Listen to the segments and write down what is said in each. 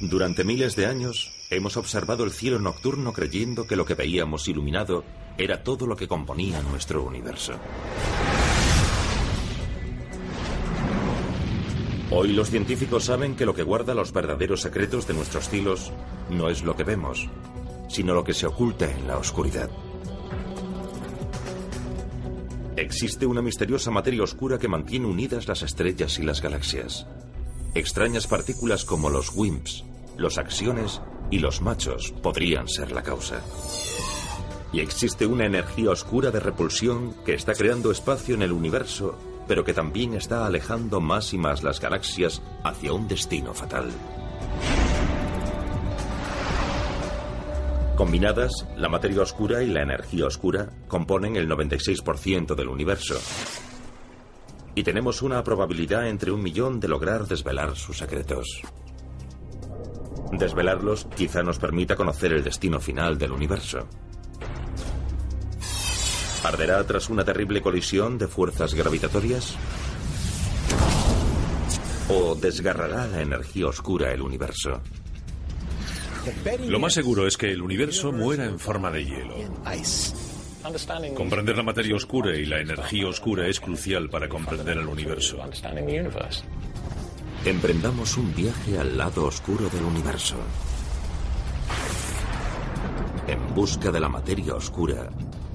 Durante miles de años hemos observado el cielo nocturno creyendo que lo que veíamos iluminado era todo lo que componía nuestro universo. Hoy los científicos saben que lo que guarda los verdaderos secretos de nuestros cielos no es lo que vemos, sino lo que se oculta en la oscuridad. Existe una misteriosa materia oscura que mantiene unidas las estrellas y las galaxias. Extrañas partículas como los WIMPs, los axiones y los machos podrían ser la causa. Y existe una energía oscura de repulsión que está creando espacio en el universo pero que también está alejando más y más las galaxias hacia un destino fatal. Combinadas, la materia oscura y la energía oscura componen el 96% del universo. Y tenemos una probabilidad entre un millón de lograr desvelar sus secretos. Desvelarlos quizá nos permita conocer el destino final del universo. ¿Arderá tras una terrible colisión de fuerzas gravitatorias? ¿O desgarrará la energía oscura el universo? Lo más seguro es que el universo muera en forma de hielo. Comprender la materia oscura y la energía oscura es crucial para comprender el universo. Emprendamos un viaje al lado oscuro del universo. En busca de la materia oscura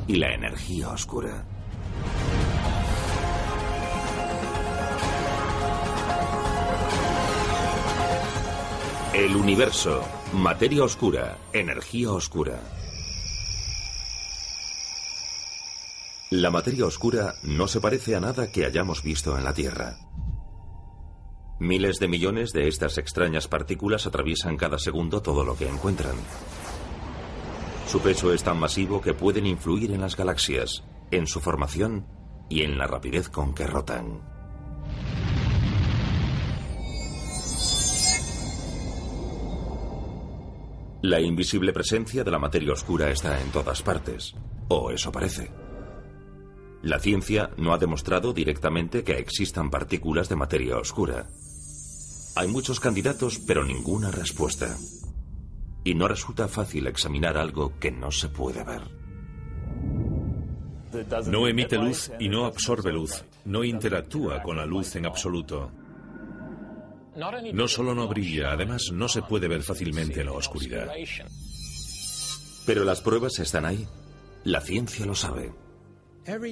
y la energía oscura. El universo, materia oscura, energía oscura. La materia oscura no se parece a nada que hayamos visto en la Tierra. Miles de millones de estas extrañas partículas atraviesan cada segundo todo lo que encuentran. Su peso es tan masivo que pueden influir en las galaxias, en su formación y en la rapidez con que rotan. La invisible presencia de la materia oscura está en todas partes, o eso parece. La ciencia no ha demostrado directamente que existan partículas de materia oscura. Hay muchos candidatos, pero ninguna respuesta y no resulta fácil examinar algo que no se puede ver. No emite luz y no absorbe luz. No interactúa con la luz en absoluto. No solo no brilla, además no se puede ver fácilmente en la oscuridad. Pero las pruebas están ahí. La ciencia lo sabe.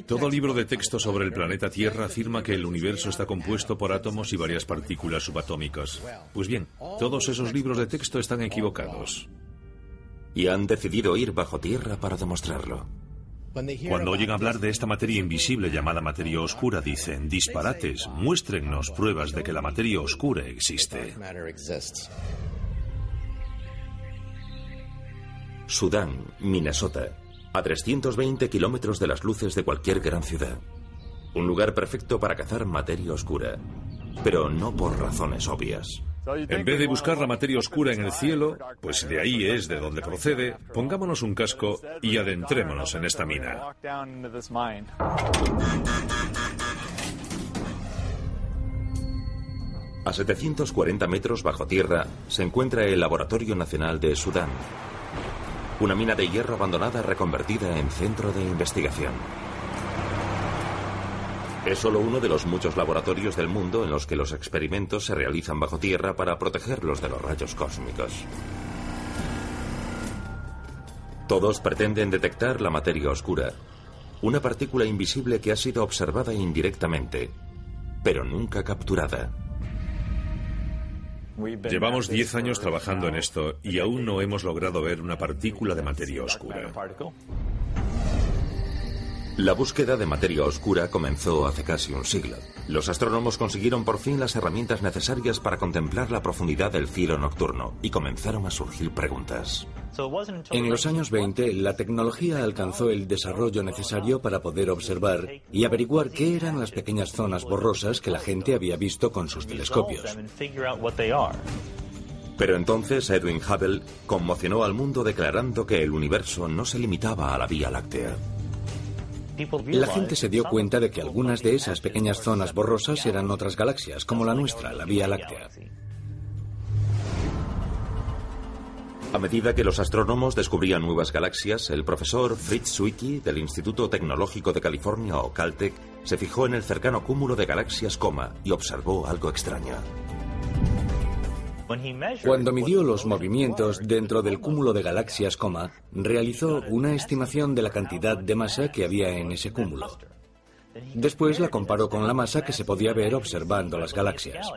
Todo libro de texto sobre el planeta Tierra afirma que el universo está compuesto por átomos y varias partículas subatómicas. Pues bien, todos esos libros de texto están equivocados. Y han decidido ir bajo tierra para demostrarlo. Cuando oyen hablar de esta materia invisible llamada materia oscura, dicen, disparates, muéstrennos pruebas de que la materia oscura existe. Sudán, Minnesota, a 320 kilómetros de las luces de cualquier gran ciudad. Un lugar perfecto para cazar materia oscura, pero no por razones obvias. En vez de buscar la materia oscura en el cielo, pues de ahí es de donde procede, pongámonos un casco y adentrémonos en esta mina. A 740 metros bajo tierra se encuentra el Laboratorio Nacional de Sudán, una mina de hierro abandonada reconvertida en centro de investigación. Es solo uno de los muchos laboratorios del mundo en los que los experimentos se realizan bajo tierra para protegerlos de los rayos cósmicos. Todos pretenden detectar la materia oscura, una partícula invisible que ha sido observada indirectamente, pero nunca capturada. Llevamos 10 años trabajando en esto y aún no hemos logrado ver una partícula de materia oscura. La búsqueda de materia oscura comenzó hace casi un siglo. Los astrónomos consiguieron por fin las herramientas necesarias para contemplar la profundidad del cielo nocturno y comenzaron a surgir preguntas. En los años 20, la tecnología alcanzó el desarrollo necesario para poder observar y averiguar qué eran las pequeñas zonas borrosas que la gente había visto con sus telescopios. Pero entonces Edwin Hubble conmocionó al mundo declarando que el universo no se limitaba a la Vía Láctea. La gente se dio cuenta de que algunas de esas pequeñas zonas borrosas eran otras galaxias, como la nuestra, la Vía Láctea. A medida que los astrónomos descubrían nuevas galaxias, el profesor Fritz Zwicky del Instituto Tecnológico de California o Caltech se fijó en el cercano cúmulo de galaxias Coma y observó algo extraño. Cuando midió los movimientos dentro del cúmulo de galaxias Coma, realizó una estimación de la cantidad de masa que había en ese cúmulo. Después la comparó con la masa que se podía ver observando las galaxias.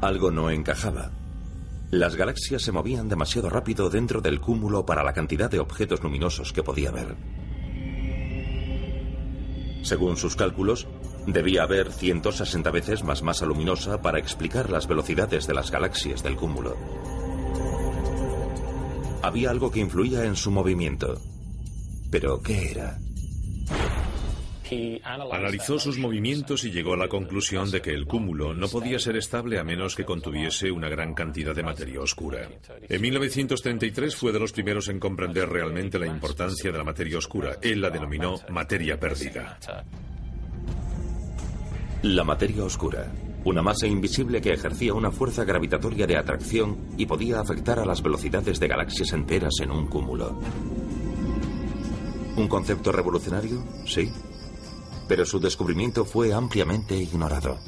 Algo no encajaba. Las galaxias se movían demasiado rápido dentro del cúmulo para la cantidad de objetos luminosos que podía ver. Según sus cálculos, debía haber 160 veces más masa luminosa para explicar las velocidades de las galaxias del cúmulo. Había algo que influía en su movimiento. ¿Pero qué era? Analizó sus movimientos y llegó a la conclusión de que el cúmulo no podía ser estable a menos que contuviese una gran cantidad de materia oscura. En 1933 fue de los primeros en comprender realmente la importancia de la materia oscura. Él la denominó materia perdida. La materia oscura, una masa invisible que ejercía una fuerza gravitatoria de atracción y podía afectar a las velocidades de galaxias enteras en un cúmulo. ¿Un concepto revolucionario? Sí pero su descubrimiento fue ampliamente ignorado.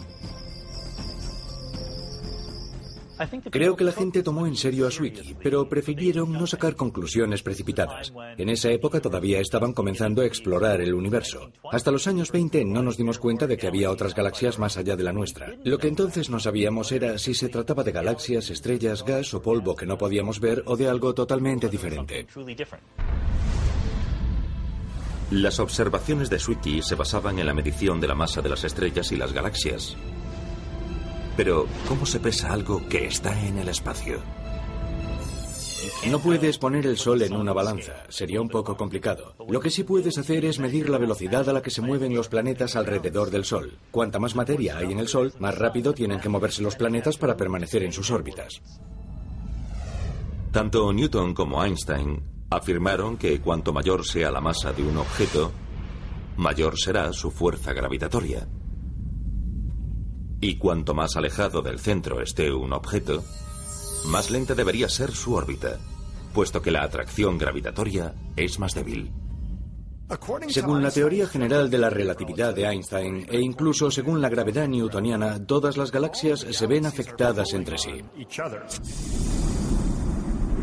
Creo que la gente tomó en serio a Zwicky, pero prefirieron no sacar conclusiones precipitadas. En esa época todavía estaban comenzando a explorar el universo. Hasta los años 20 no nos dimos cuenta de que había otras galaxias más allá de la nuestra. Lo que entonces no sabíamos era si se trataba de galaxias, estrellas, gas o polvo que no podíamos ver o de algo totalmente diferente. Las observaciones de Zwicky se basaban en la medición de la masa de las estrellas y las galaxias. Pero, ¿cómo se pesa algo que está en el espacio? No puedes poner el Sol en una balanza, sería un poco complicado. Lo que sí puedes hacer es medir la velocidad a la que se mueven los planetas alrededor del Sol. Cuanta más materia hay en el Sol, más rápido tienen que moverse los planetas para permanecer en sus órbitas. Tanto Newton como Einstein afirmaron que cuanto mayor sea la masa de un objeto, mayor será su fuerza gravitatoria. Y cuanto más alejado del centro esté un objeto, más lenta debería ser su órbita, puesto que la atracción gravitatoria es más débil. Según la teoría general de la relatividad de Einstein e incluso según la gravedad newtoniana, todas las galaxias se ven afectadas entre sí.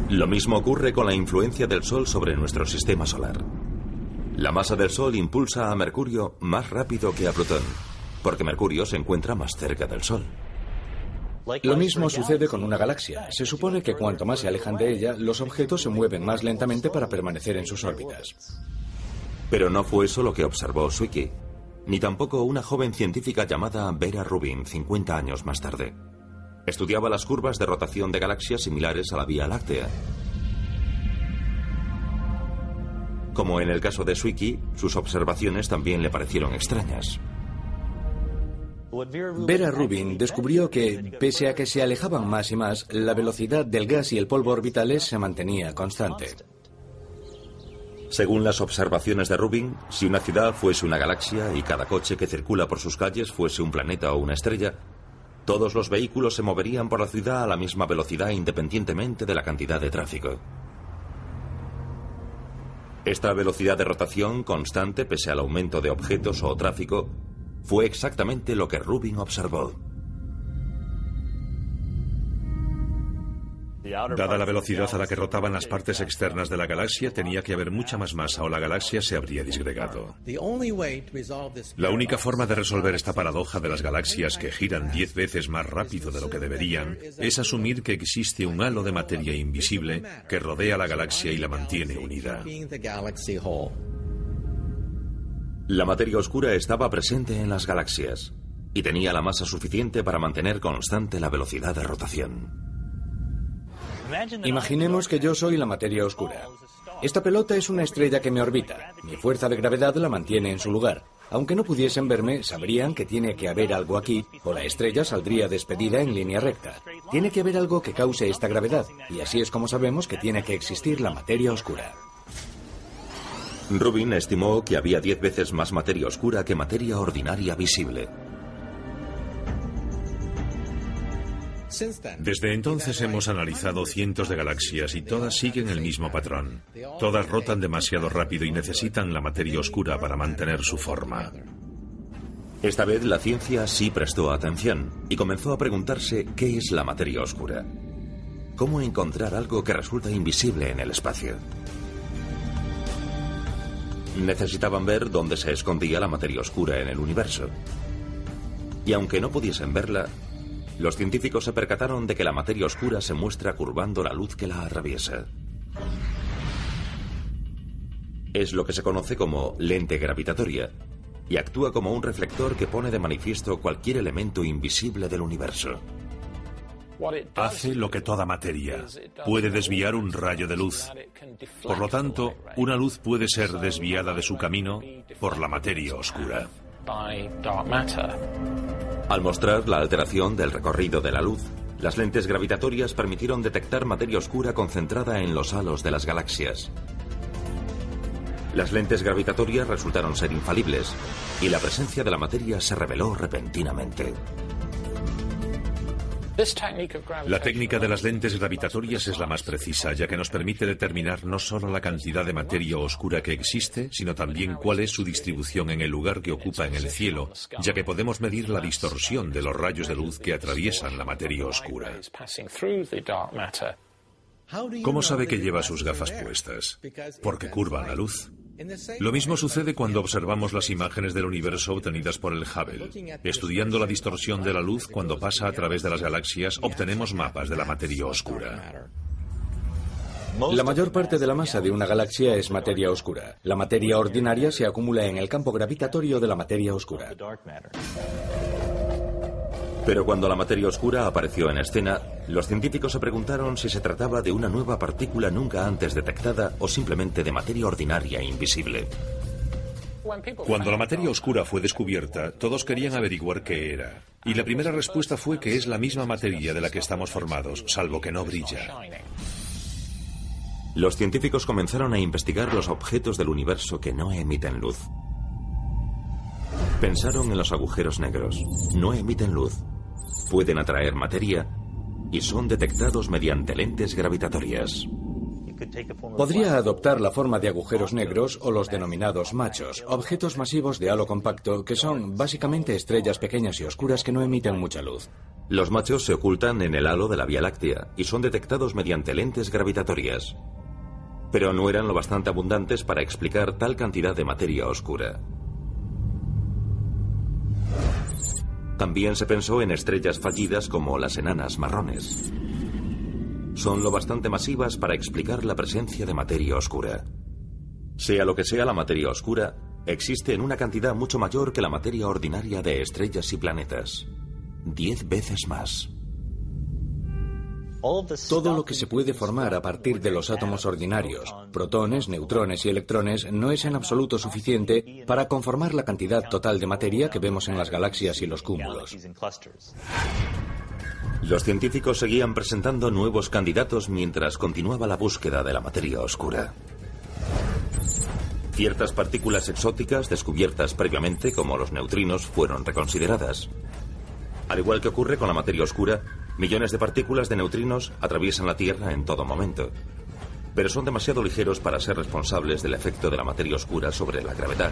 Lo mismo ocurre con la influencia del Sol sobre nuestro sistema solar. La masa del Sol impulsa a Mercurio más rápido que a Plutón, porque Mercurio se encuentra más cerca del Sol. Lo mismo sucede con una galaxia. Se supone que cuanto más se alejan de ella, los objetos se mueven más lentamente para permanecer en sus órbitas. Pero no fue eso lo que observó Zwicky, ni tampoco una joven científica llamada Vera Rubin 50 años más tarde. Estudiaba las curvas de rotación de galaxias similares a la Vía Láctea. Como en el caso de Zwicky, sus observaciones también le parecieron extrañas. Vera Rubin descubrió que, pese a que se alejaban más y más, la velocidad del gas y el polvo orbitales se mantenía constante. Según las observaciones de Rubin, si una ciudad fuese una galaxia y cada coche que circula por sus calles fuese un planeta o una estrella, todos los vehículos se moverían por la ciudad a la misma velocidad independientemente de la cantidad de tráfico. Esta velocidad de rotación constante pese al aumento de objetos o tráfico fue exactamente lo que Rubin observó. Dada la velocidad a la que rotaban las partes externas de la galaxia, tenía que haber mucha más masa o la galaxia se habría disgregado. La única forma de resolver esta paradoja de las galaxias que giran diez veces más rápido de lo que deberían es asumir que existe un halo de materia invisible que rodea la galaxia y la mantiene unida. La materia oscura estaba presente en las galaxias y tenía la masa suficiente para mantener constante la velocidad de rotación. Imaginemos que yo soy la materia oscura. Esta pelota es una estrella que me orbita. Mi fuerza de gravedad la mantiene en su lugar. Aunque no pudiesen verme, sabrían que tiene que haber algo aquí, o la estrella saldría despedida en línea recta. Tiene que haber algo que cause esta gravedad, y así es como sabemos que tiene que existir la materia oscura. Rubin estimó que había diez veces más materia oscura que materia ordinaria visible. Desde entonces hemos analizado cientos de galaxias y todas siguen el mismo patrón. Todas rotan demasiado rápido y necesitan la materia oscura para mantener su forma. Esta vez la ciencia sí prestó atención y comenzó a preguntarse qué es la materia oscura. ¿Cómo encontrar algo que resulta invisible en el espacio? Necesitaban ver dónde se escondía la materia oscura en el universo. Y aunque no pudiesen verla, los científicos se percataron de que la materia oscura se muestra curvando la luz que la atraviesa. Es lo que se conoce como lente gravitatoria y actúa como un reflector que pone de manifiesto cualquier elemento invisible del universo. Hace lo que toda materia. Puede desviar un rayo de luz. Por lo tanto, una luz puede ser desviada de su camino por la materia oscura. Al mostrar la alteración del recorrido de la luz, las lentes gravitatorias permitieron detectar materia oscura concentrada en los halos de las galaxias. Las lentes gravitatorias resultaron ser infalibles y la presencia de la materia se reveló repentinamente. La técnica de las lentes gravitatorias es la más precisa, ya que nos permite determinar no solo la cantidad de materia oscura que existe, sino también cuál es su distribución en el lugar que ocupa en el cielo, ya que podemos medir la distorsión de los rayos de luz que atraviesan la materia oscura. ¿Cómo sabe que lleva sus gafas puestas? Porque curvan la luz. Lo mismo sucede cuando observamos las imágenes del universo obtenidas por el Hubble. Estudiando la distorsión de la luz cuando pasa a través de las galaxias, obtenemos mapas de la materia oscura. La mayor parte de la masa de una galaxia es materia oscura. La materia ordinaria se acumula en el campo gravitatorio de la materia oscura. Pero cuando la materia oscura apareció en escena, los científicos se preguntaron si se trataba de una nueva partícula nunca antes detectada o simplemente de materia ordinaria e invisible. Cuando la materia oscura fue descubierta, todos querían averiguar qué era. Y la primera respuesta fue que es la misma materia de la que estamos formados, salvo que no brilla. Los científicos comenzaron a investigar los objetos del universo que no emiten luz. Pensaron en los agujeros negros. No emiten luz, pueden atraer materia y son detectados mediante lentes gravitatorias. Podría adoptar la forma de agujeros negros o los denominados machos, objetos masivos de halo compacto que son básicamente estrellas pequeñas y oscuras que no emiten mucha luz. Los machos se ocultan en el halo de la Vía Láctea y son detectados mediante lentes gravitatorias. Pero no eran lo bastante abundantes para explicar tal cantidad de materia oscura. También se pensó en estrellas fallidas como las enanas marrones. Son lo bastante masivas para explicar la presencia de materia oscura. Sea lo que sea la materia oscura, existe en una cantidad mucho mayor que la materia ordinaria de estrellas y planetas. Diez veces más. Todo lo que se puede formar a partir de los átomos ordinarios, protones, neutrones y electrones, no es en absoluto suficiente para conformar la cantidad total de materia que vemos en las galaxias y los cúmulos. Los científicos seguían presentando nuevos candidatos mientras continuaba la búsqueda de la materia oscura. Ciertas partículas exóticas descubiertas previamente, como los neutrinos, fueron reconsideradas. Al igual que ocurre con la materia oscura, millones de partículas de neutrinos atraviesan la Tierra en todo momento. Pero son demasiado ligeros para ser responsables del efecto de la materia oscura sobre la gravedad.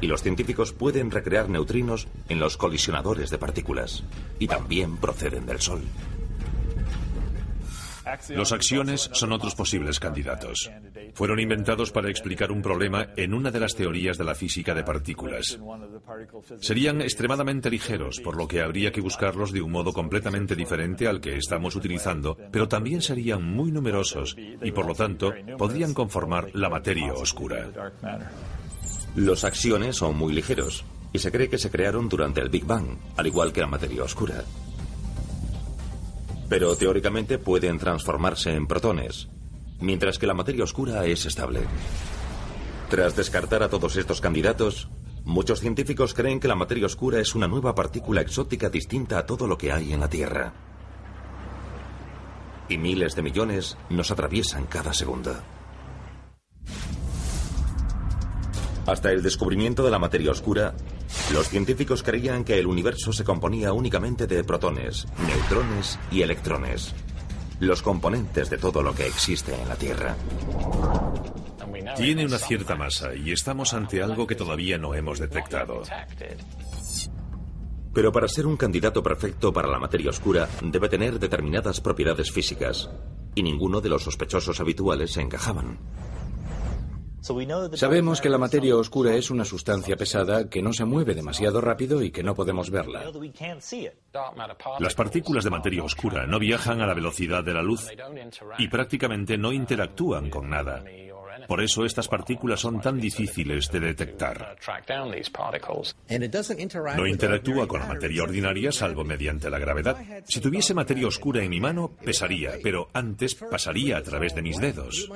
Y los científicos pueden recrear neutrinos en los colisionadores de partículas. Y también proceden del Sol. Los axiones son otros posibles candidatos. Fueron inventados para explicar un problema en una de las teorías de la física de partículas. Serían extremadamente ligeros, por lo que habría que buscarlos de un modo completamente diferente al que estamos utilizando, pero también serían muy numerosos y por lo tanto podrían conformar la materia oscura. Los axiones son muy ligeros y se cree que se crearon durante el Big Bang, al igual que la materia oscura pero teóricamente pueden transformarse en protones, mientras que la materia oscura es estable. Tras descartar a todos estos candidatos, muchos científicos creen que la materia oscura es una nueva partícula exótica distinta a todo lo que hay en la Tierra. Y miles de millones nos atraviesan cada segundo. Hasta el descubrimiento de la materia oscura, los científicos creían que el universo se componía únicamente de protones, neutrones y electrones, los componentes de todo lo que existe en la Tierra. Tiene una cierta masa y estamos ante algo que todavía no hemos detectado. Pero para ser un candidato perfecto para la materia oscura debe tener determinadas propiedades físicas, y ninguno de los sospechosos habituales se encajaban. Sabemos que la materia oscura es una sustancia pesada que no se mueve demasiado rápido y que no podemos verla. Las partículas de materia oscura no viajan a la velocidad de la luz y prácticamente no interactúan con nada. Por eso estas partículas son tan difíciles de detectar. No interactúa con la materia ordinaria salvo mediante la gravedad. Si tuviese materia oscura en mi mano, pesaría, pero antes pasaría a través de mis dedos.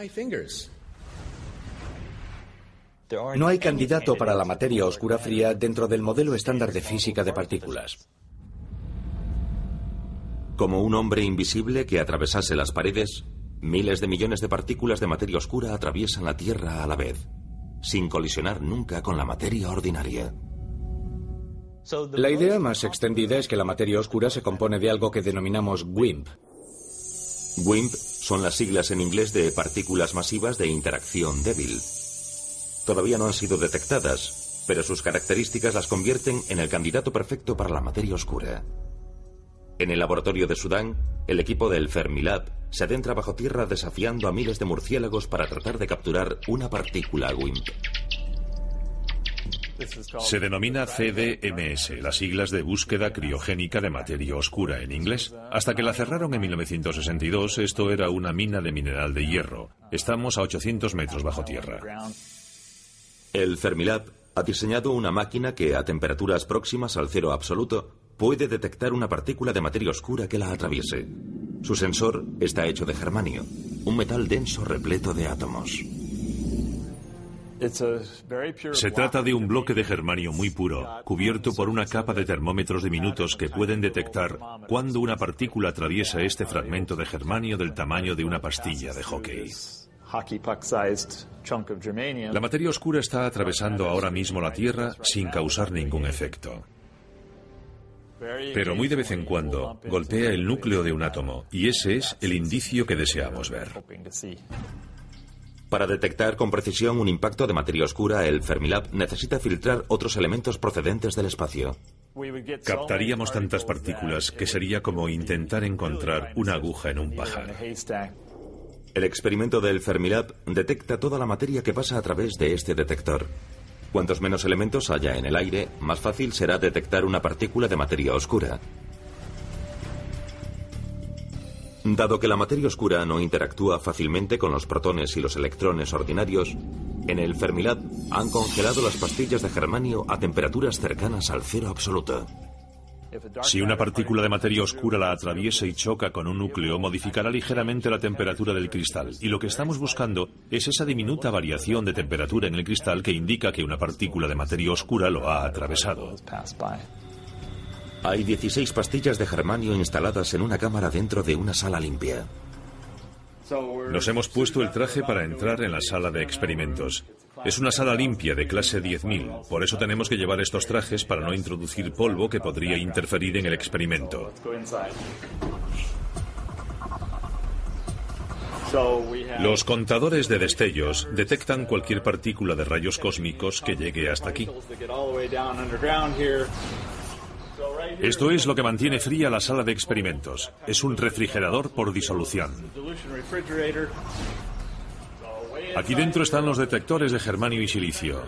No hay candidato para la materia oscura fría dentro del modelo estándar de física de partículas. Como un hombre invisible que atravesase las paredes, miles de millones de partículas de materia oscura atraviesan la Tierra a la vez, sin colisionar nunca con la materia ordinaria. La idea más extendida es que la materia oscura se compone de algo que denominamos WIMP. WIMP son las siglas en inglés de partículas masivas de interacción débil, todavía no han sido detectadas, pero sus características las convierten en el candidato perfecto para la materia oscura. En el laboratorio de Sudán, el equipo del Fermilab se adentra bajo tierra desafiando a miles de murciélagos para tratar de capturar una partícula WIMP. Se denomina CDMS, las siglas de búsqueda criogénica de materia oscura en inglés. Hasta que la cerraron en 1962, esto era una mina de mineral de hierro. Estamos a 800 metros bajo tierra. El Fermilab ha diseñado una máquina que, a temperaturas próximas al cero absoluto, puede detectar una partícula de materia oscura que la atraviese. Su sensor está hecho de germanio, un metal denso repleto de átomos. Se trata de un bloque de germanio muy puro, cubierto por una capa de termómetros diminutos que pueden detectar cuando una partícula atraviesa este fragmento de germanio del tamaño de una pastilla de hockey. La materia oscura está atravesando ahora mismo la Tierra sin causar ningún efecto. Pero muy de vez en cuando golpea el núcleo de un átomo y ese es el indicio que deseamos ver. Para detectar con precisión un impacto de materia oscura, el Fermilab necesita filtrar otros elementos procedentes del espacio. Captaríamos tantas partículas que sería como intentar encontrar una aguja en un pajar. El experimento del Fermilab detecta toda la materia que pasa a través de este detector. Cuantos menos elementos haya en el aire, más fácil será detectar una partícula de materia oscura. Dado que la materia oscura no interactúa fácilmente con los protones y los electrones ordinarios, en el Fermilab han congelado las pastillas de germanio a temperaturas cercanas al cero absoluto. Si una partícula de materia oscura la atraviesa y choca con un núcleo, modificará ligeramente la temperatura del cristal. Y lo que estamos buscando es esa diminuta variación de temperatura en el cristal que indica que una partícula de materia oscura lo ha atravesado. Hay 16 pastillas de germanio instaladas en una cámara dentro de una sala limpia. Nos hemos puesto el traje para entrar en la sala de experimentos. Es una sala limpia de clase 10.000, por eso tenemos que llevar estos trajes para no introducir polvo que podría interferir en el experimento. Los contadores de destellos detectan cualquier partícula de rayos cósmicos que llegue hasta aquí. Esto es lo que mantiene fría la sala de experimentos. Es un refrigerador por disolución. Aquí dentro están los detectores de germanio y silicio.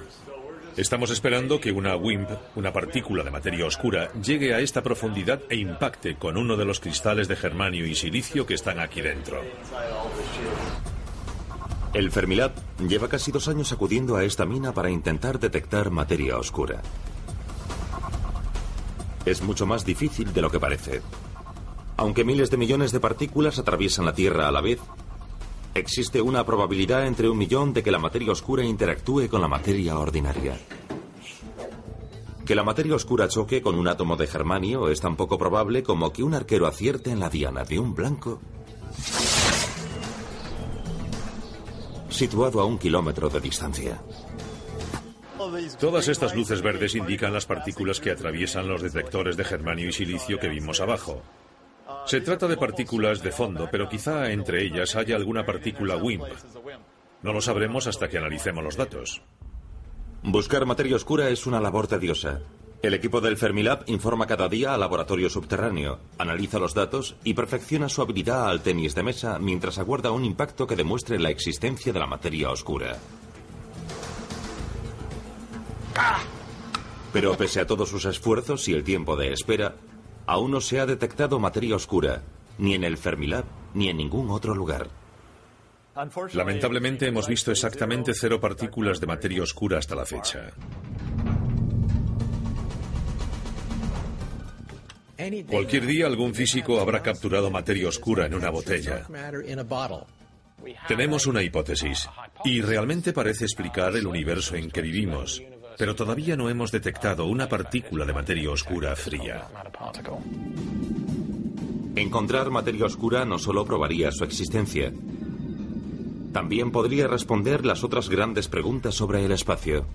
Estamos esperando que una WIMP, una partícula de materia oscura, llegue a esta profundidad e impacte con uno de los cristales de germanio y silicio que están aquí dentro. El Fermilab lleva casi dos años acudiendo a esta mina para intentar detectar materia oscura. Es mucho más difícil de lo que parece. Aunque miles de millones de partículas atraviesan la Tierra a la vez, Existe una probabilidad entre un millón de que la materia oscura interactúe con la materia ordinaria. Que la materia oscura choque con un átomo de germanio es tan poco probable como que un arquero acierte en la diana de un blanco situado a un kilómetro de distancia. Todas estas luces verdes indican las partículas que atraviesan los detectores de germanio y silicio que vimos abajo. Se trata de partículas de fondo, pero quizá entre ellas haya alguna partícula WIMP. No lo sabremos hasta que analicemos los datos. Buscar materia oscura es una labor tediosa. El equipo del Fermilab informa cada día al laboratorio subterráneo, analiza los datos y perfecciona su habilidad al tenis de mesa mientras aguarda un impacto que demuestre la existencia de la materia oscura. Pero pese a todos sus esfuerzos y el tiempo de espera, aún no se ha detectado materia oscura, ni en el Fermilab ni en ningún otro lugar. Lamentablemente hemos visto exactamente cero partículas de materia oscura hasta la fecha. Cualquier día algún físico habrá capturado materia oscura en una botella. Tenemos una hipótesis y realmente parece explicar el universo en que vivimos, pero todavía no hemos detectado una partícula de materia oscura fría. Encontrar materia oscura no solo probaría su existencia, también podría responder las otras grandes preguntas sobre el espacio.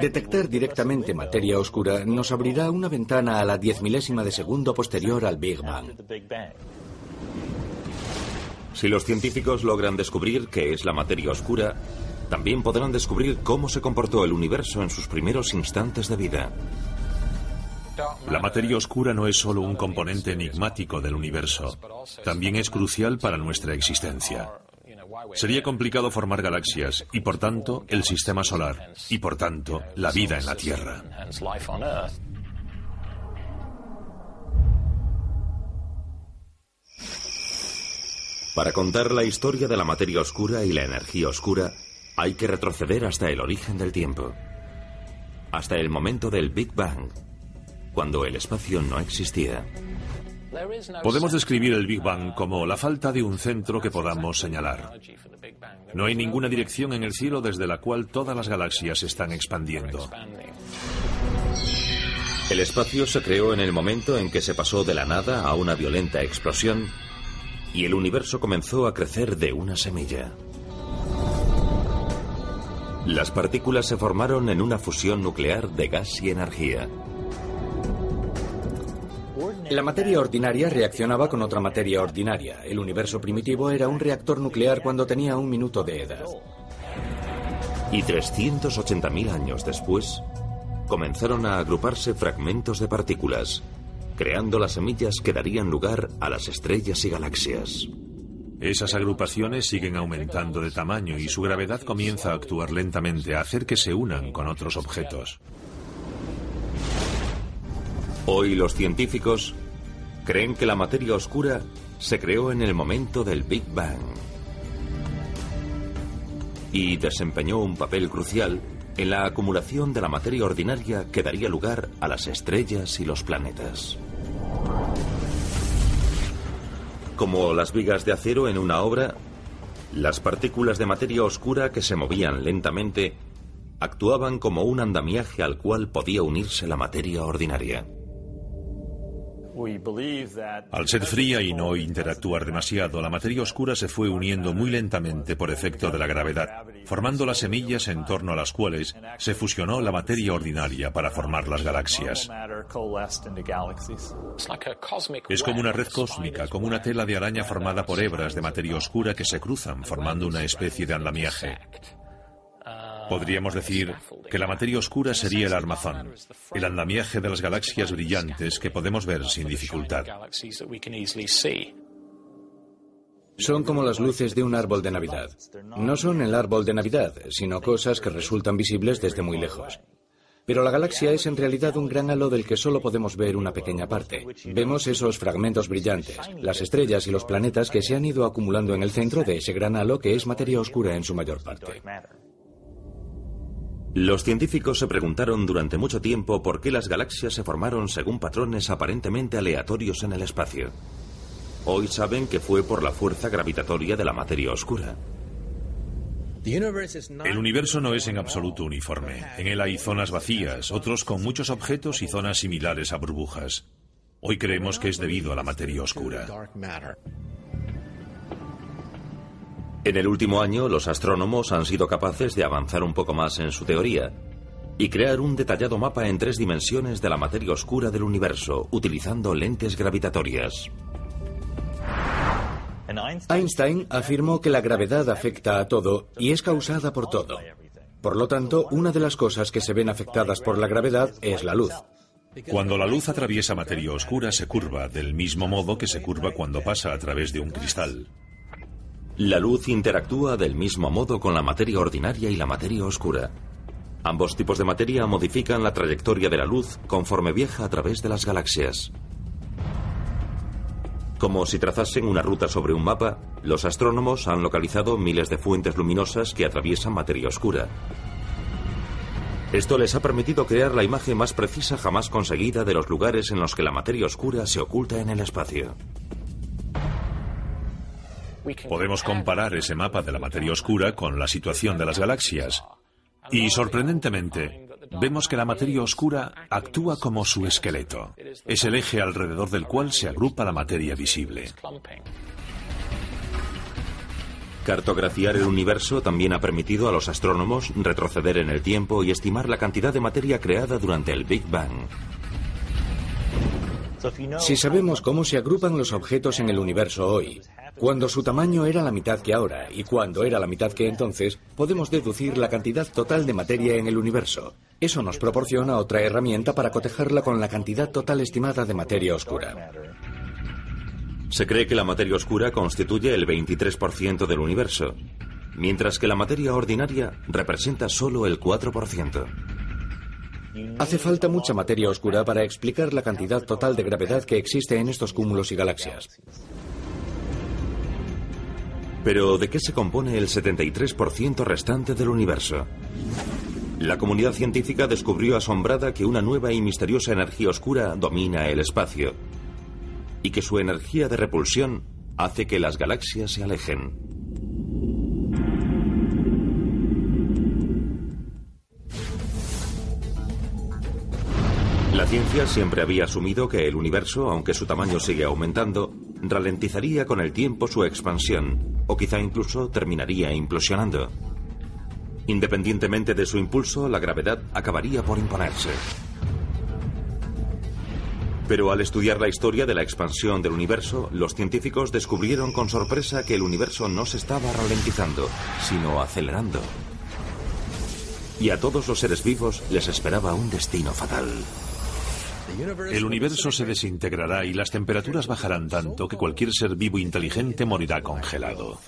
Detectar directamente materia oscura nos abrirá una ventana a la diez milésima de segundo posterior al Big Bang. Si los científicos logran descubrir qué es la materia oscura, también podrán descubrir cómo se comportó el universo en sus primeros instantes de vida. La materia oscura no es solo un componente enigmático del universo, también es crucial para nuestra existencia. Sería complicado formar galaxias y por tanto el sistema solar y por tanto la vida en la Tierra. Para contar la historia de la materia oscura y la energía oscura, hay que retroceder hasta el origen del tiempo, hasta el momento del Big Bang, cuando el espacio no existía. Podemos describir el Big Bang como la falta de un centro que podamos señalar. No hay ninguna dirección en el cielo desde la cual todas las galaxias están expandiendo. El espacio se creó en el momento en que se pasó de la nada a una violenta explosión y el universo comenzó a crecer de una semilla. Las partículas se formaron en una fusión nuclear de gas y energía. La materia ordinaria reaccionaba con otra materia ordinaria. El universo primitivo era un reactor nuclear cuando tenía un minuto de edad. Y 380.000 años después, comenzaron a agruparse fragmentos de partículas, creando las semillas que darían lugar a las estrellas y galaxias. Esas agrupaciones siguen aumentando de tamaño y su gravedad comienza a actuar lentamente, a hacer que se unan con otros objetos. Hoy los científicos creen que la materia oscura se creó en el momento del Big Bang y desempeñó un papel crucial en la acumulación de la materia ordinaria que daría lugar a las estrellas y los planetas. Como las vigas de acero en una obra, las partículas de materia oscura que se movían lentamente actuaban como un andamiaje al cual podía unirse la materia ordinaria. Al ser fría y no interactuar demasiado, la materia oscura se fue uniendo muy lentamente por efecto de la gravedad, formando las semillas en torno a las cuales se fusionó la materia ordinaria para formar las galaxias. Es como una red cósmica, como una tela de araña formada por hebras de materia oscura que se cruzan formando una especie de andamiaje. Podríamos decir que la materia oscura sería el armazón, el andamiaje de las galaxias brillantes que podemos ver sin dificultad. Son como las luces de un árbol de Navidad. No son el árbol de Navidad, sino cosas que resultan visibles desde muy lejos. Pero la galaxia es en realidad un gran halo del que solo podemos ver una pequeña parte. Vemos esos fragmentos brillantes, las estrellas y los planetas que se han ido acumulando en el centro de ese gran halo que es materia oscura en su mayor parte. Los científicos se preguntaron durante mucho tiempo por qué las galaxias se formaron según patrones aparentemente aleatorios en el espacio. Hoy saben que fue por la fuerza gravitatoria de la materia oscura. El universo no es en absoluto uniforme. En él hay zonas vacías, otros con muchos objetos y zonas similares a burbujas. Hoy creemos que es debido a la materia oscura. En el último año, los astrónomos han sido capaces de avanzar un poco más en su teoría y crear un detallado mapa en tres dimensiones de la materia oscura del universo, utilizando lentes gravitatorias. Einstein afirmó que la gravedad afecta a todo y es causada por todo. Por lo tanto, una de las cosas que se ven afectadas por la gravedad es la luz. Cuando la luz atraviesa materia oscura se curva del mismo modo que se curva cuando pasa a través de un cristal. La luz interactúa del mismo modo con la materia ordinaria y la materia oscura. Ambos tipos de materia modifican la trayectoria de la luz conforme viaja a través de las galaxias. Como si trazasen una ruta sobre un mapa, los astrónomos han localizado miles de fuentes luminosas que atraviesan materia oscura. Esto les ha permitido crear la imagen más precisa jamás conseguida de los lugares en los que la materia oscura se oculta en el espacio. Podemos comparar ese mapa de la materia oscura con la situación de las galaxias. Y sorprendentemente, vemos que la materia oscura actúa como su esqueleto. Es el eje alrededor del cual se agrupa la materia visible. Cartografiar el universo también ha permitido a los astrónomos retroceder en el tiempo y estimar la cantidad de materia creada durante el Big Bang. Si sabemos cómo se agrupan los objetos en el universo hoy, cuando su tamaño era la mitad que ahora y cuando era la mitad que entonces, podemos deducir la cantidad total de materia en el universo. Eso nos proporciona otra herramienta para cotejarla con la cantidad total estimada de materia oscura. Se cree que la materia oscura constituye el 23% del universo, mientras que la materia ordinaria representa solo el 4%. Hace falta mucha materia oscura para explicar la cantidad total de gravedad que existe en estos cúmulos y galaxias. Pero ¿de qué se compone el 73% restante del universo? La comunidad científica descubrió asombrada que una nueva y misteriosa energía oscura domina el espacio y que su energía de repulsión hace que las galaxias se alejen. La ciencia siempre había asumido que el universo, aunque su tamaño sigue aumentando, ralentizaría con el tiempo su expansión, o quizá incluso terminaría implosionando. Independientemente de su impulso, la gravedad acabaría por imponerse. Pero al estudiar la historia de la expansión del universo, los científicos descubrieron con sorpresa que el universo no se estaba ralentizando, sino acelerando. Y a todos los seres vivos les esperaba un destino fatal. El universo se desintegrará y las temperaturas bajarán tanto que cualquier ser vivo inteligente morirá congelado.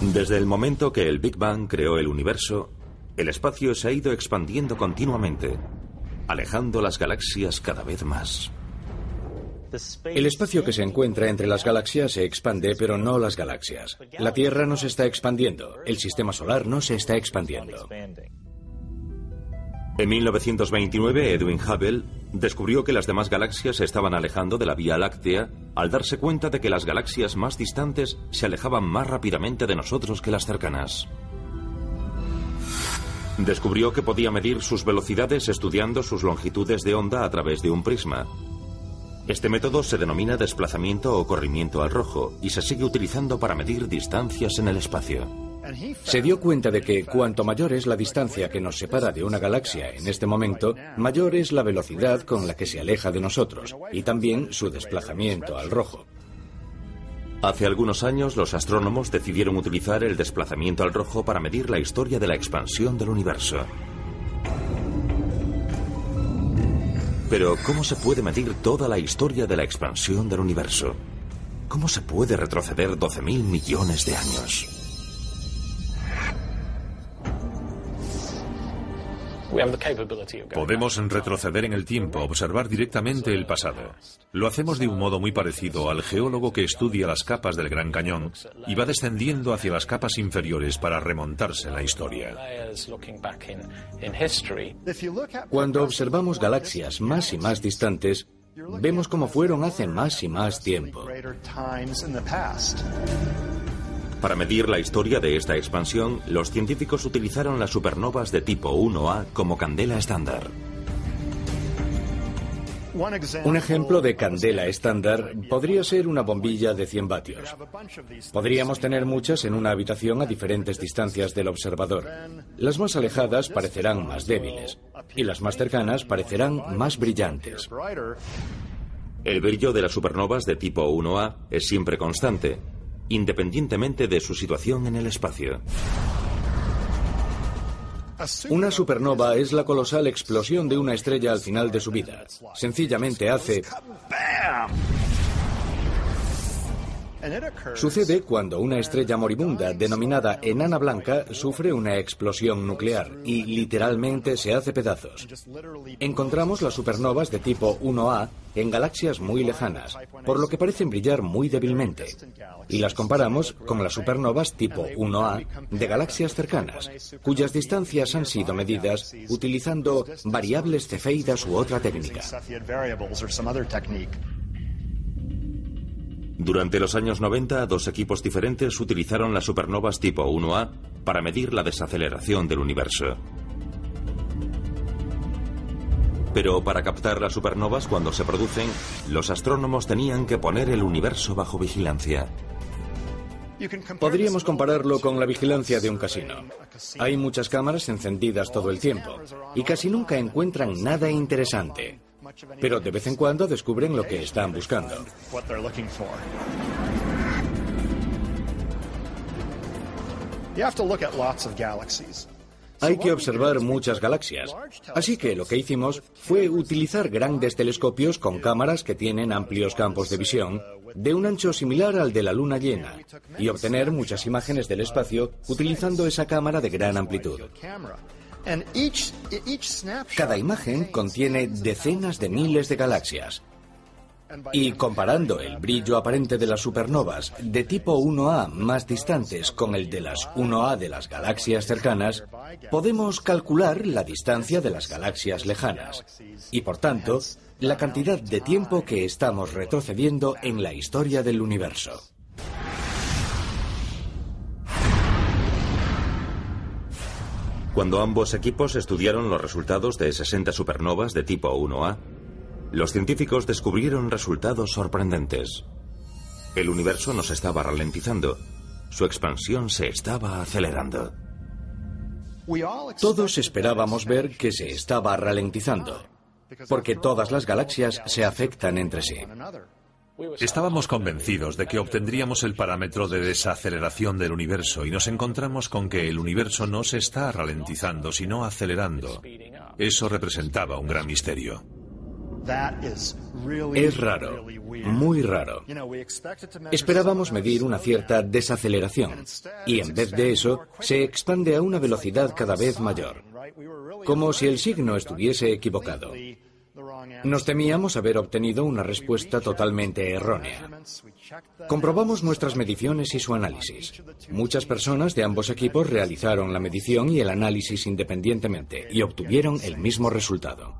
Desde el momento que el Big Bang creó el universo, el espacio se ha ido expandiendo continuamente, alejando las galaxias cada vez más. El espacio que se encuentra entre las galaxias se expande, pero no las galaxias. La Tierra no se está expandiendo, el sistema solar no se está expandiendo. En 1929, Edwin Hubble descubrió que las demás galaxias se estaban alejando de la Vía Láctea al darse cuenta de que las galaxias más distantes se alejaban más rápidamente de nosotros que las cercanas. Descubrió que podía medir sus velocidades estudiando sus longitudes de onda a través de un prisma. Este método se denomina desplazamiento o corrimiento al rojo y se sigue utilizando para medir distancias en el espacio. Se dio cuenta de que cuanto mayor es la distancia que nos separa de una galaxia en este momento, mayor es la velocidad con la que se aleja de nosotros y también su desplazamiento al rojo. Hace algunos años los astrónomos decidieron utilizar el desplazamiento al rojo para medir la historia de la expansión del universo. Pero ¿cómo se puede medir toda la historia de la expansión del universo? ¿Cómo se puede retroceder 12.000 millones de años? Podemos retroceder en el tiempo, observar directamente el pasado. Lo hacemos de un modo muy parecido al geólogo que estudia las capas del Gran Cañón y va descendiendo hacia las capas inferiores para remontarse en la historia. Cuando observamos galaxias más y más distantes, vemos cómo fueron hace más y más tiempo. Para medir la historia de esta expansión, los científicos utilizaron las supernovas de tipo 1A como candela estándar. Un ejemplo de candela estándar podría ser una bombilla de 100 vatios. Podríamos tener muchas en una habitación a diferentes distancias del observador. Las más alejadas parecerán más débiles y las más cercanas parecerán más brillantes. El brillo de las supernovas de tipo 1A es siempre constante, independientemente de su situación en el espacio. Una supernova es la colosal explosión de una estrella al final de su vida. Sencillamente hace... Sucede cuando una estrella moribunda denominada enana blanca sufre una explosión nuclear y literalmente se hace pedazos. Encontramos las supernovas de tipo 1A en galaxias muy lejanas, por lo que parecen brillar muy débilmente. Y las comparamos con las supernovas tipo 1A de galaxias cercanas, cuyas distancias han sido medidas utilizando variables cefeidas u otra técnica. Durante los años 90, dos equipos diferentes utilizaron las supernovas tipo 1A para medir la desaceleración del universo. Pero para captar las supernovas cuando se producen, los astrónomos tenían que poner el universo bajo vigilancia. Podríamos compararlo con la vigilancia de un casino. Hay muchas cámaras encendidas todo el tiempo y casi nunca encuentran nada interesante pero de vez en cuando descubren lo que están buscando. Hay que observar muchas galaxias. Así que lo que hicimos fue utilizar grandes telescopios con cámaras que tienen amplios campos de visión, de un ancho similar al de la luna llena, y obtener muchas imágenes del espacio utilizando esa cámara de gran amplitud. Cada imagen contiene decenas de miles de galaxias. Y comparando el brillo aparente de las supernovas de tipo 1A más distantes con el de las 1A de las galaxias cercanas, podemos calcular la distancia de las galaxias lejanas y, por tanto, la cantidad de tiempo que estamos retrocediendo en la historia del universo. Cuando ambos equipos estudiaron los resultados de 60 supernovas de tipo 1A, los científicos descubrieron resultados sorprendentes. El universo no se estaba ralentizando, su expansión se estaba acelerando. Todos esperábamos ver que se estaba ralentizando, porque todas las galaxias se afectan entre sí. Estábamos convencidos de que obtendríamos el parámetro de desaceleración del universo y nos encontramos con que el universo no se está ralentizando, sino acelerando. Eso representaba un gran misterio. Es raro, muy raro. Esperábamos medir una cierta desaceleración y en vez de eso se expande a una velocidad cada vez mayor, como si el signo estuviese equivocado. Nos temíamos haber obtenido una respuesta totalmente errónea. Comprobamos nuestras mediciones y su análisis. Muchas personas de ambos equipos realizaron la medición y el análisis independientemente y obtuvieron el mismo resultado.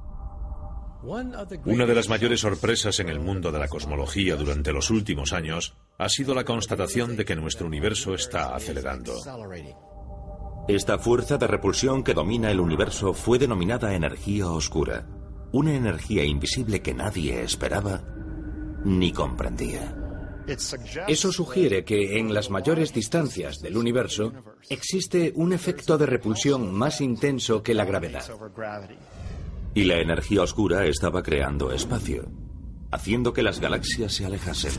Una de las mayores sorpresas en el mundo de la cosmología durante los últimos años ha sido la constatación de que nuestro universo está acelerando. Esta fuerza de repulsión que domina el universo fue denominada energía oscura una energía invisible que nadie esperaba ni comprendía. Eso sugiere que en las mayores distancias del universo existe un efecto de repulsión más intenso que la gravedad. Y la energía oscura estaba creando espacio, haciendo que las galaxias se alejasen.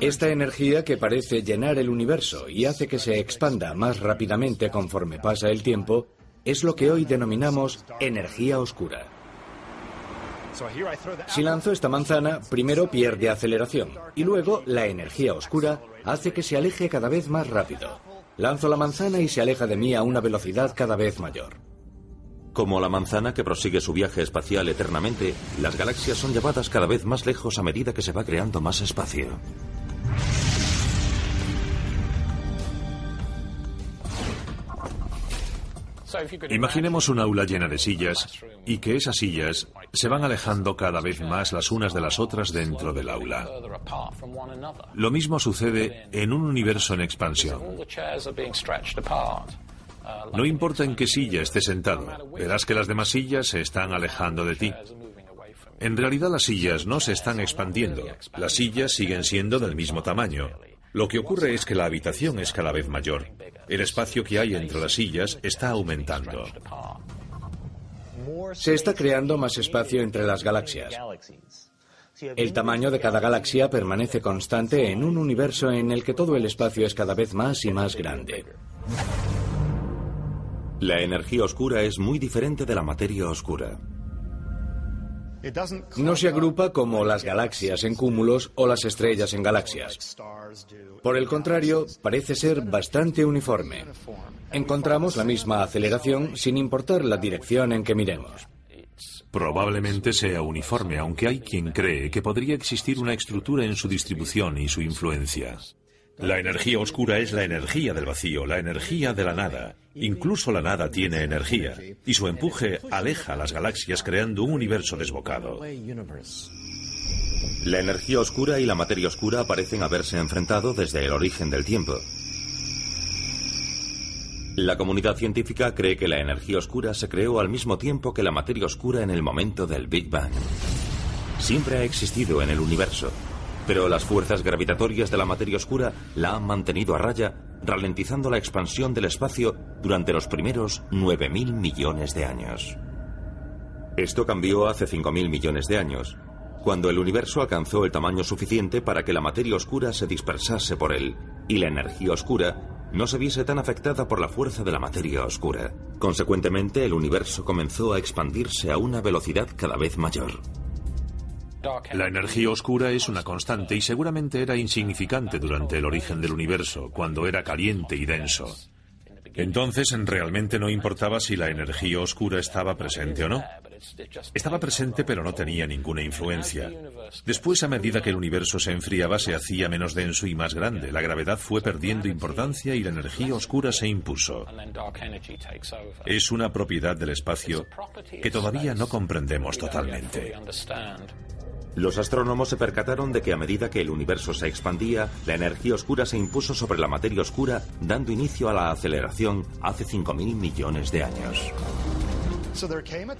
Esta energía que parece llenar el universo y hace que se expanda más rápidamente conforme pasa el tiempo es lo que hoy denominamos energía oscura. Si lanzo esta manzana, primero pierde aceleración y luego la energía oscura hace que se aleje cada vez más rápido. Lanzo la manzana y se aleja de mí a una velocidad cada vez mayor. Como la manzana que prosigue su viaje espacial eternamente, las galaxias son llevadas cada vez más lejos a medida que se va creando más espacio. Imaginemos un aula llena de sillas y que esas sillas se van alejando cada vez más las unas de las otras dentro del aula. Lo mismo sucede en un universo en expansión. No importa en qué silla estés sentado, verás que las demás sillas se están alejando de ti. En realidad las sillas no se están expandiendo. Las sillas siguen siendo del mismo tamaño. Lo que ocurre es que la habitación es cada vez mayor. El espacio que hay entre las sillas está aumentando. Se está creando más espacio entre las galaxias. El tamaño de cada galaxia permanece constante en un universo en el que todo el espacio es cada vez más y más grande. La energía oscura es muy diferente de la materia oscura. No se agrupa como las galaxias en cúmulos o las estrellas en galaxias. Por el contrario, parece ser bastante uniforme. Encontramos la misma aceleración sin importar la dirección en que miremos. Probablemente sea uniforme, aunque hay quien cree que podría existir una estructura en su distribución y su influencia. La energía oscura es la energía del vacío, la energía de la nada. Incluso la nada tiene energía, y su empuje aleja a las galaxias creando un universo desbocado. La energía oscura y la materia oscura parecen haberse enfrentado desde el origen del tiempo. La comunidad científica cree que la energía oscura se creó al mismo tiempo que la materia oscura en el momento del Big Bang. Siempre ha existido en el universo, pero las fuerzas gravitatorias de la materia oscura la han mantenido a raya, ralentizando la expansión del espacio durante los primeros 9.000 millones de años. Esto cambió hace 5.000 millones de años, cuando el universo alcanzó el tamaño suficiente para que la materia oscura se dispersase por él y la energía oscura no se viese tan afectada por la fuerza de la materia oscura. Consecuentemente, el universo comenzó a expandirse a una velocidad cada vez mayor. La energía oscura es una constante y seguramente era insignificante durante el origen del universo, cuando era caliente y denso. Entonces realmente no importaba si la energía oscura estaba presente o no. Estaba presente pero no tenía ninguna influencia. Después, a medida que el universo se enfriaba, se hacía menos denso y más grande. La gravedad fue perdiendo importancia y la energía oscura se impuso. Es una propiedad del espacio que todavía no comprendemos totalmente. Los astrónomos se percataron de que a medida que el universo se expandía, la energía oscura se impuso sobre la materia oscura, dando inicio a la aceleración hace 5.000 millones de años.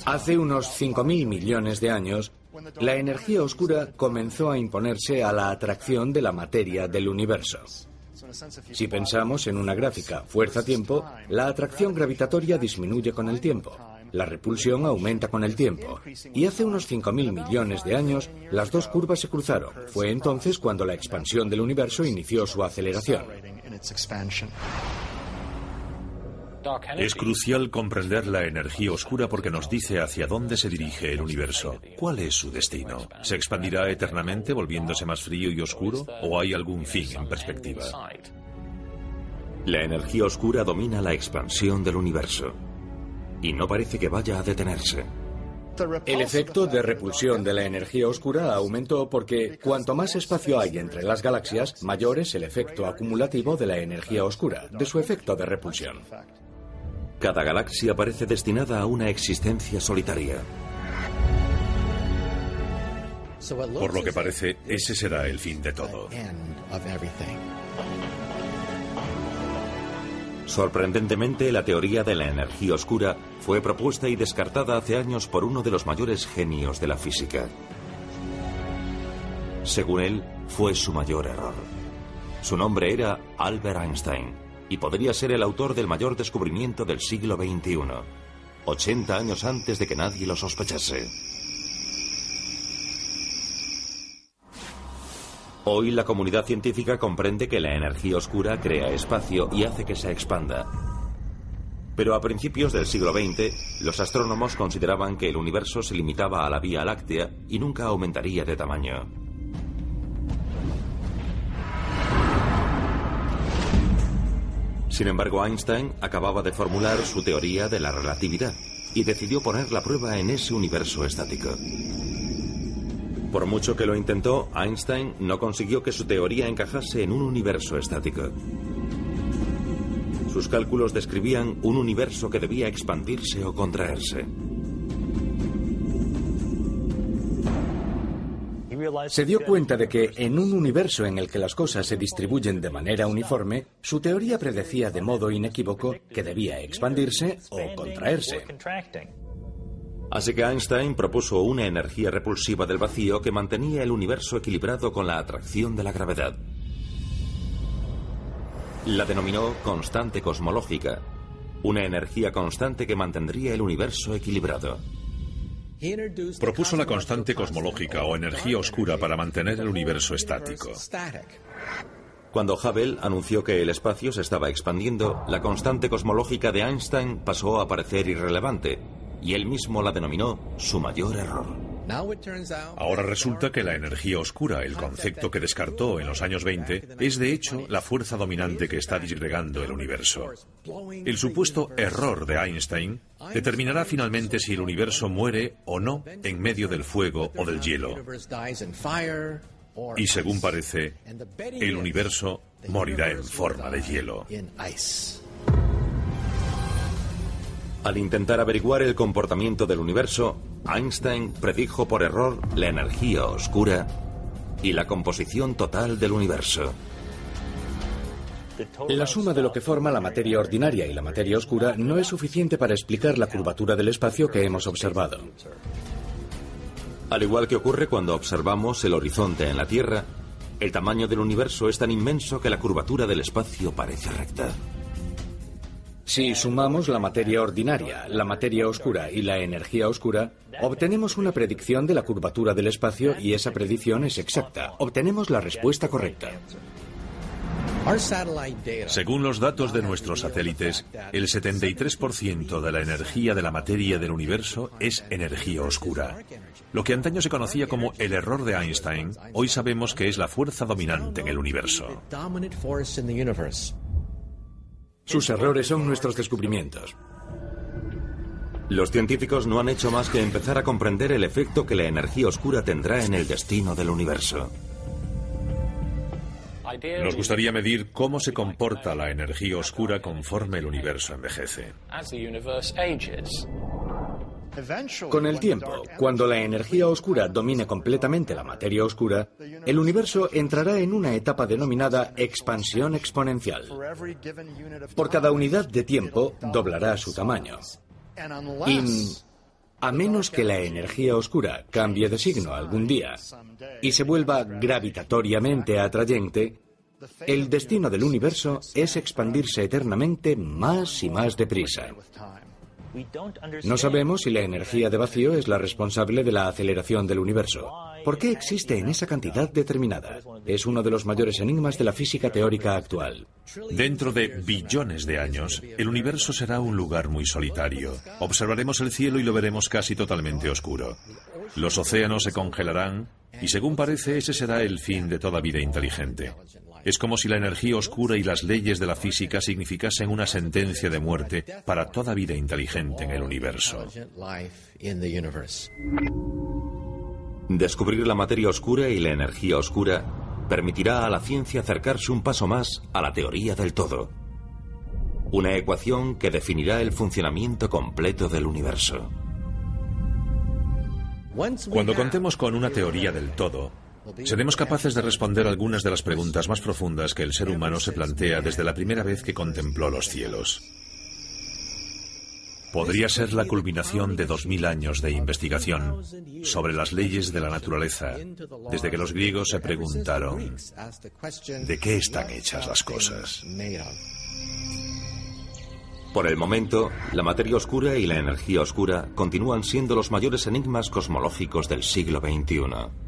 Hace unos 5.000 millones de años, la energía oscura comenzó a imponerse a la atracción de la materia del universo. Si pensamos en una gráfica fuerza-tiempo, la atracción gravitatoria disminuye con el tiempo. La repulsión aumenta con el tiempo. Y hace unos 5.000 millones de años, las dos curvas se cruzaron. Fue entonces cuando la expansión del universo inició su aceleración. Es crucial comprender la energía oscura porque nos dice hacia dónde se dirige el universo. ¿Cuál es su destino? ¿Se expandirá eternamente volviéndose más frío y oscuro? ¿O hay algún fin en perspectiva? La energía oscura domina la expansión del universo y no parece que vaya a detenerse. El efecto de repulsión de la energía oscura aumentó porque cuanto más espacio hay entre las galaxias, mayor es el efecto acumulativo de la energía oscura, de su efecto de repulsión. Cada galaxia parece destinada a una existencia solitaria. Por lo que parece, ese será el fin de todo. Sorprendentemente, la teoría de la energía oscura fue propuesta y descartada hace años por uno de los mayores genios de la física. Según él, fue su mayor error. Su nombre era Albert Einstein y podría ser el autor del mayor descubrimiento del siglo XXI, 80 años antes de que nadie lo sospechase. Hoy la comunidad científica comprende que la energía oscura crea espacio y hace que se expanda. Pero a principios del siglo XX, los astrónomos consideraban que el universo se limitaba a la Vía Láctea y nunca aumentaría de tamaño. Sin embargo, Einstein acababa de formular su teoría de la relatividad y decidió poner la prueba en ese universo estático. Por mucho que lo intentó, Einstein no consiguió que su teoría encajase en un universo estático. Sus cálculos describían un universo que debía expandirse o contraerse. Se dio cuenta de que en un universo en el que las cosas se distribuyen de manera uniforme, su teoría predecía de modo inequívoco que debía expandirse o contraerse. Así que Einstein propuso una energía repulsiva del vacío que mantenía el universo equilibrado con la atracción de la gravedad. La denominó constante cosmológica, una energía constante que mantendría el universo equilibrado. Propuso la constante cosmológica o energía oscura para mantener el universo estático. Cuando Hubble anunció que el espacio se estaba expandiendo, la constante cosmológica de Einstein pasó a parecer irrelevante, y él mismo la denominó su mayor error. Ahora resulta que la energía oscura, el concepto que descartó en los años 20, es de hecho la fuerza dominante que está disgregando el universo. El supuesto error de Einstein determinará finalmente si el universo muere o no en medio del fuego o del hielo. Y según parece, el universo morirá en forma de hielo. Al intentar averiguar el comportamiento del universo, Einstein predijo por error la energía oscura y la composición total del universo. La suma de lo que forma la materia ordinaria y la materia oscura no es suficiente para explicar la curvatura del espacio que hemos observado. Al igual que ocurre cuando observamos el horizonte en la Tierra, el tamaño del universo es tan inmenso que la curvatura del espacio parece recta. Si sumamos la materia ordinaria, la materia oscura y la energía oscura, obtenemos una predicción de la curvatura del espacio y esa predicción es exacta. Obtenemos la respuesta correcta. Según los datos de nuestros satélites, el 73% de la energía de la materia del universo es energía oscura. Lo que antaño se conocía como el error de Einstein, hoy sabemos que es la fuerza dominante en el universo. Sus errores son nuestros descubrimientos. Los científicos no han hecho más que empezar a comprender el efecto que la energía oscura tendrá en el destino del universo. Nos gustaría medir cómo se comporta la energía oscura conforme el universo envejece. Con el tiempo, cuando la energía oscura domine completamente la materia oscura, el universo entrará en una etapa denominada expansión exponencial. Por cada unidad de tiempo doblará su tamaño. Y a menos que la energía oscura cambie de signo algún día y se vuelva gravitatoriamente atrayente, el destino del universo es expandirse eternamente más y más deprisa. No sabemos si la energía de vacío es la responsable de la aceleración del universo. ¿Por qué existe en esa cantidad determinada? Es uno de los mayores enigmas de la física teórica actual. Dentro de billones de años, el universo será un lugar muy solitario. Observaremos el cielo y lo veremos casi totalmente oscuro. Los océanos se congelarán y según parece ese será el fin de toda vida inteligente. Es como si la energía oscura y las leyes de la física significasen una sentencia de muerte para toda vida inteligente en el universo. Descubrir la materia oscura y la energía oscura permitirá a la ciencia acercarse un paso más a la teoría del todo. Una ecuación que definirá el funcionamiento completo del universo. Cuando contemos con una teoría del todo, seremos capaces de responder algunas de las preguntas más profundas que el ser humano se plantea desde la primera vez que contempló los cielos. Podría ser la culminación de dos mil años de investigación sobre las leyes de la naturaleza, desde que los griegos se preguntaron, ¿de qué están hechas las cosas? Por el momento, la materia oscura y la energía oscura continúan siendo los mayores enigmas cosmológicos del siglo XXI.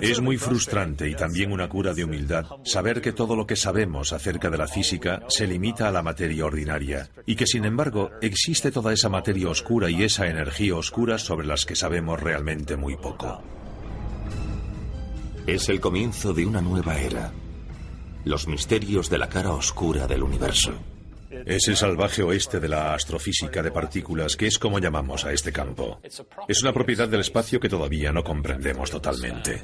Es muy frustrante y también una cura de humildad saber que todo lo que sabemos acerca de la física se limita a la materia ordinaria y que sin embargo existe toda esa materia oscura y esa energía oscura sobre las que sabemos realmente muy poco. Es el comienzo de una nueva era. Los misterios de la cara oscura del universo. Es el salvaje oeste de la astrofísica de partículas, que es como llamamos a este campo. Es una propiedad del espacio que todavía no comprendemos totalmente.